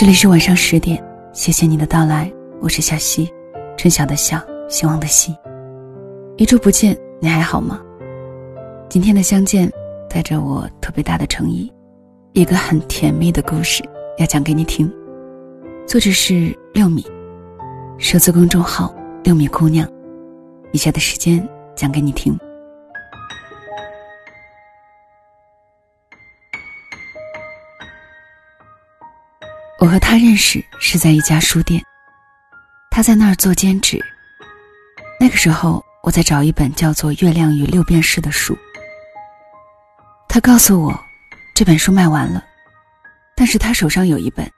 这里是晚上十点，谢谢你的到来，我是小溪，春晓的晓，希望的希。一周不见，你还好吗？今天的相见，带着我特别大的诚意，一个很甜蜜的故事要讲给你听。作者是六米，首字公众号六米姑娘。以下的时间讲给你听。我和他认识是在一家书店，他在那儿做兼职。那个时候，我在找一本叫做《月亮与六便士》的书。他告诉我，这本书卖完了，但是他手上有一本。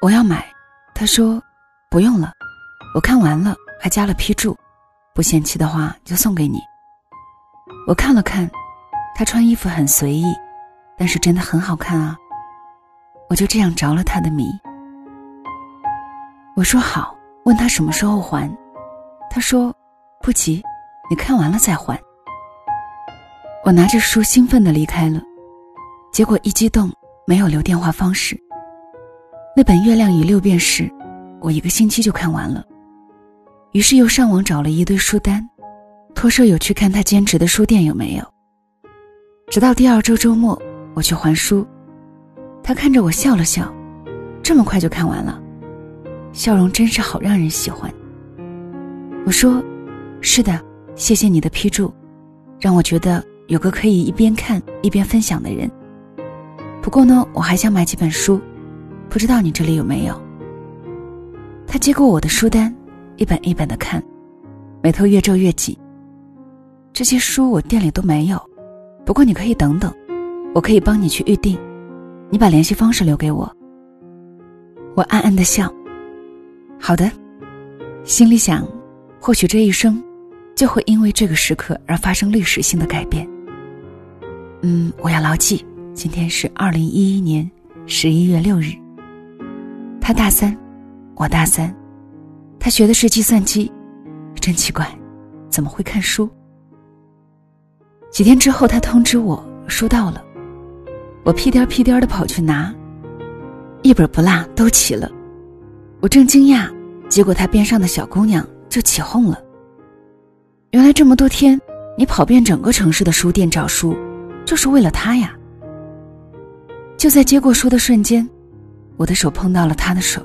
我要买，他说不用了，我看完了，还加了批注，不嫌弃的话就送给你。我看了看，他穿衣服很随意，但是真的很好看啊。我就这样着了他的迷。我说好，问他什么时候还，他说不急，你看完了再还。我拿着书兴奋的离开了，结果一激动没有留电话方式。那本《月亮与六便士》，我一个星期就看完了，于是又上网找了一堆书单，托舍友去看他兼职的书店有没有。直到第二周周末，我去还书。他看着我笑了笑，这么快就看完了，笑容真是好让人喜欢。我说：“是的，谢谢你的批注，让我觉得有个可以一边看一边分享的人。不过呢，我还想买几本书，不知道你这里有没有。”他接过我的书单，一本一本的看，眉头越皱越紧。这些书我店里都没有，不过你可以等等，我可以帮你去预定。你把联系方式留给我。我暗暗的笑。好的，心里想，或许这一生，就会因为这个时刻而发生历史性的改变。嗯，我要牢记。今天是二零一一年十一月六日。他大三，我大三，他学的是计算机，真奇怪，怎么会看书？几天之后，他通知我，书到了。我屁颠屁颠的跑去拿，一本不落都齐了。我正惊讶，结果他边上的小姑娘就起哄了。原来这么多天，你跑遍整个城市的书店找书，就是为了他呀。就在接过书的瞬间，我的手碰到了他的手。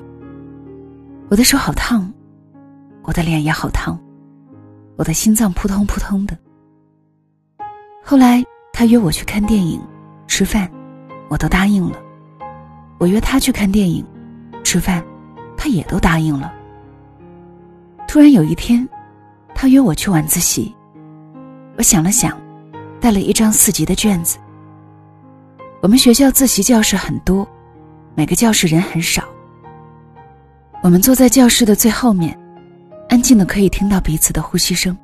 我的手好烫，我的脸也好烫，我的心脏扑通扑通的。后来他约我去看电影，吃饭。我都答应了，我约他去看电影、吃饭，他也都答应了。突然有一天，他约我去晚自习，我想了想，带了一张四级的卷子。我们学校自习教室很多，每个教室人很少。我们坐在教室的最后面，安静的可以听到彼此的呼吸声。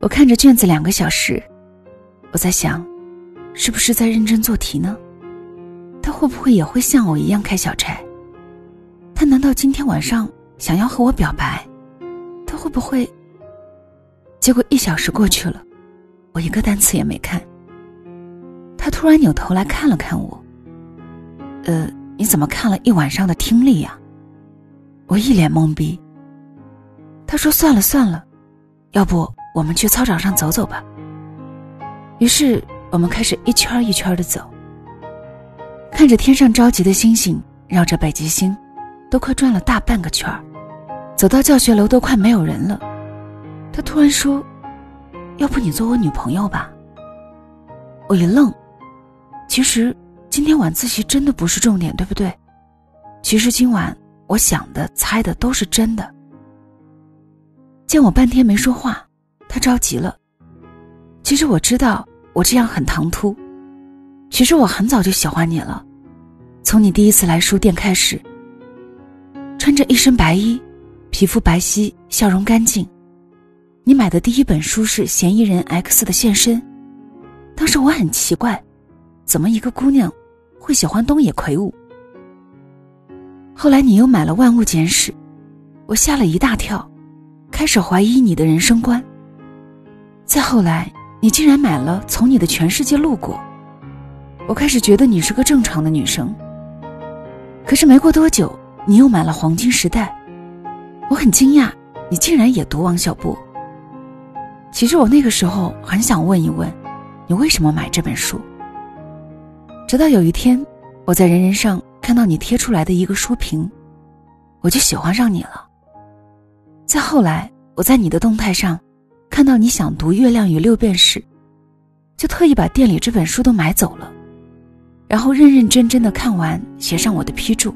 我看着卷子两个小时，我在想。是不是在认真做题呢？他会不会也会像我一样开小差？他难道今天晚上想要和我表白？他会不会？结果一小时过去了，我一个单词也没看。他突然扭头来看了看我，呃，你怎么看了一晚上的听力呀？我一脸懵逼。他说：“算了算了，要不我们去操场上走走吧。”于是。我们开始一圈一圈的走，看着天上着急的星星，绕着北极星，都快转了大半个圈儿。走到教学楼都快没有人了，他突然说：“要不你做我女朋友吧？”我一愣，其实今天晚自习真的不是重点，对不对？其实今晚我想的、猜的都是真的。见我半天没说话，他着急了。其实我知道。我这样很唐突，其实我很早就喜欢你了，从你第一次来书店开始。穿着一身白衣，皮肤白皙，笑容干净。你买的第一本书是《嫌疑人 X 的现身》，当时我很奇怪，怎么一个姑娘会喜欢东野圭吾？后来你又买了《万物简史》，我吓了一大跳，开始怀疑你的人生观。再后来。你竟然买了《从你的全世界路过》，我开始觉得你是个正常的女生。可是没过多久，你又买了《黄金时代》，我很惊讶，你竟然也读王小波。其实我那个时候很想问一问，你为什么买这本书？直到有一天，我在人人上看到你贴出来的一个书评，我就喜欢上你了。再后来，我在你的动态上看到你想读《月亮与六便士》，就特意把店里这本书都买走了，然后认认真真的看完，写上我的批注，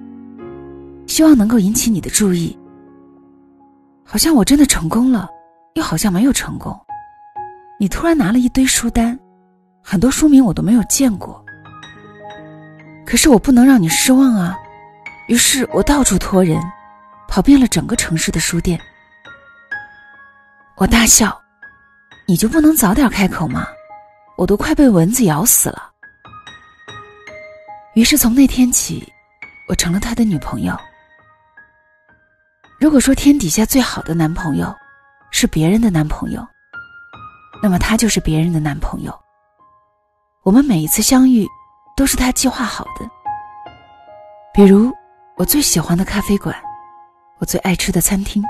希望能够引起你的注意。好像我真的成功了，又好像没有成功。你突然拿了一堆书单，很多书名我都没有见过。可是我不能让你失望啊！于是我到处托人，跑遍了整个城市的书店。我大笑：“你就不能早点开口吗？我都快被蚊子咬死了。”于是从那天起，我成了他的女朋友。如果说天底下最好的男朋友，是别人的男朋友。那么他就是别人的男朋友。我们每一次相遇，都是他计划好的。比如，我最喜欢的咖啡馆，我最爱吃的餐厅，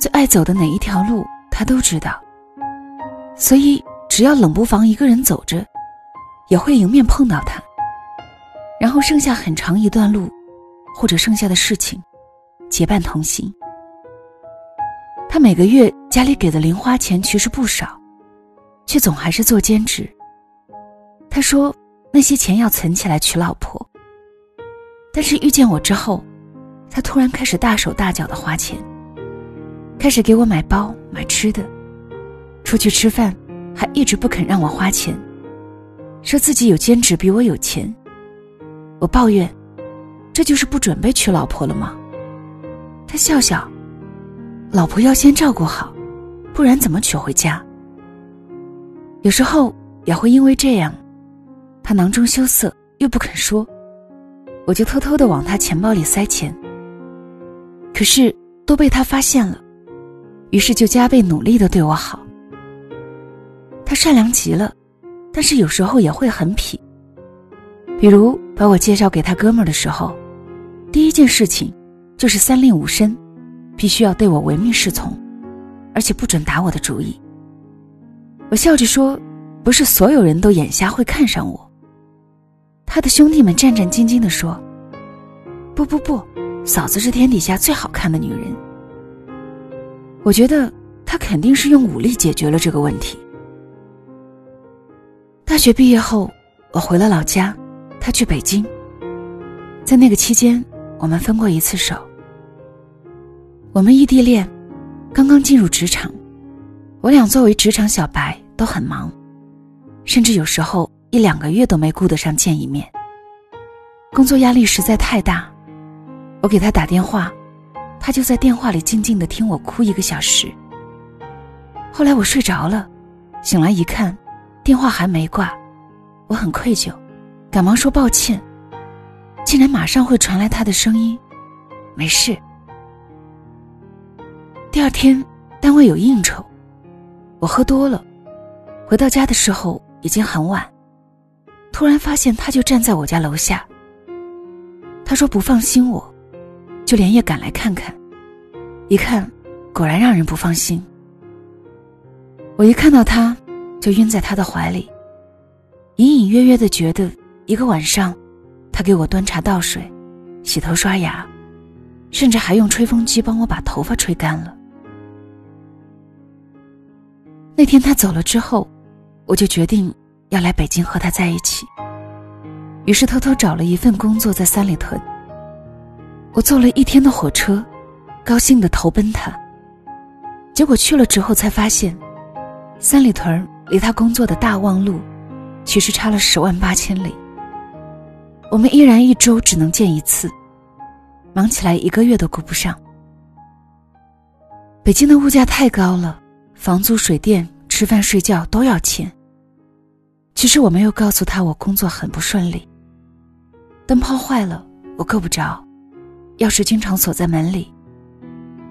最爱走的哪一条路，他都知道。所以，只要冷不防一个人走着，也会迎面碰到他。然后剩下很长一段路，或者剩下的事情，结伴同行。他每个月家里给的零花钱其实不少。却总还是做兼职。他说那些钱要存起来娶老婆。但是遇见我之后，他突然开始大手大脚的花钱，开始给我买包买吃的，出去吃饭还一直不肯让我花钱，说自己有兼职比我有钱。我抱怨，这就是不准备娶老婆了吗？他笑笑，老婆要先照顾好，不然怎么娶回家？有时候也会因为这样，他囊中羞涩又不肯说，我就偷偷的往他钱包里塞钱。可是都被他发现了，于是就加倍努力的对我好。他善良极了，但是有时候也会很痞。比如把我介绍给他哥们儿的时候，第一件事情就是三令五申，必须要对我唯命是从，而且不准打我的主意。我笑着说：“不是所有人都眼瞎会看上我。”他的兄弟们战战兢兢地说：“不不不，嫂子是天底下最好看的女人。”我觉得他肯定是用武力解决了这个问题。大学毕业后，我回了老家，他去北京。在那个期间，我们分过一次手。我们异地恋，刚刚进入职场。我俩作为职场小白都很忙，甚至有时候一两个月都没顾得上见一面。工作压力实在太大，我给他打电话，他就在电话里静静的听我哭一个小时。后来我睡着了，醒来一看，电话还没挂，我很愧疚，赶忙说抱歉。竟然马上会传来他的声音：“没事。”第二天单位有应酬。我喝多了，回到家的时候已经很晚。突然发现他就站在我家楼下。他说不放心我，就连夜赶来看看。一看，果然让人不放心。我一看到他，就晕在他的怀里，隐隐约约的觉得一个晚上，他给我端茶倒水、洗头刷牙，甚至还用吹风机帮我把头发吹干了。那天他走了之后，我就决定要来北京和他在一起。于是偷偷找了一份工作在三里屯。我坐了一天的火车，高兴的投奔他。结果去了之后才发现，三里屯离他工作的大望路，其实差了十万八千里。我们依然一周只能见一次，忙起来一个月都顾不上。北京的物价太高了。房租、水电、吃饭、睡觉都要钱。其实我没有告诉他我工作很不顺利，灯泡坏了我够不着，钥匙经常锁在门里，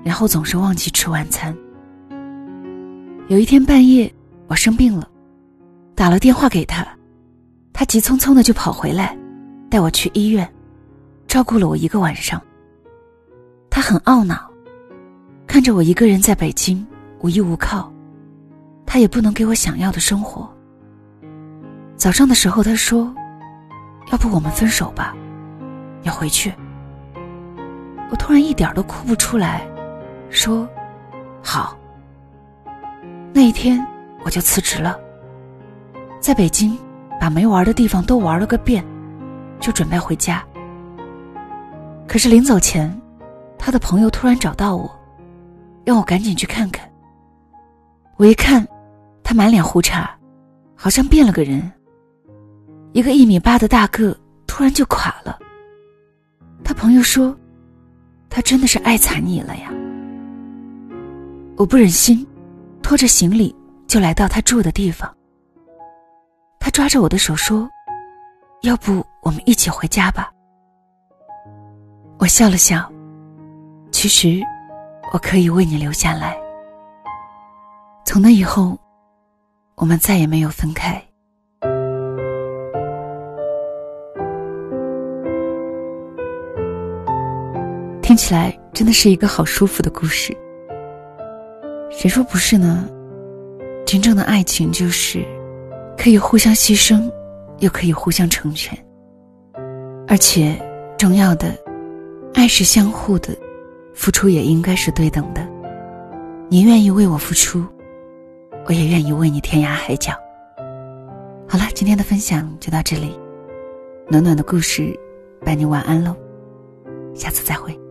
然后总是忘记吃晚餐。有一天半夜我生病了，打了电话给他，他急匆匆的就跑回来，带我去医院，照顾了我一个晚上。他很懊恼，看着我一个人在北京无依无靠，他也不能给我想要的生活。早上的时候，他说：“要不我们分手吧，要回去。”我突然一点都哭不出来，说：“好。”那一天我就辞职了，在北京把没玩的地方都玩了个遍，就准备回家。可是临走前。他的朋友突然找到我，让我赶紧去看看。我一看，他满脸胡茬，好像变了个人。一个一米八的大个突然就垮了。他朋友说：“他真的是爱惨你了呀。”我不忍心，拖着行李就来到他住的地方。他抓着我的手说：“要不我们一起回家吧。”我笑了笑。其实，我可以为你留下来。从那以后，我们再也没有分开。听起来真的是一个好舒服的故事。谁说不是呢？真正的爱情就是可以互相牺牲，又可以互相成全。而且，重要的，爱是相互的。付出也应该是对等的，你愿意为我付出，我也愿意为你天涯海角。好了，今天的分享就到这里，暖暖的故事，伴你晚安喽，下次再会。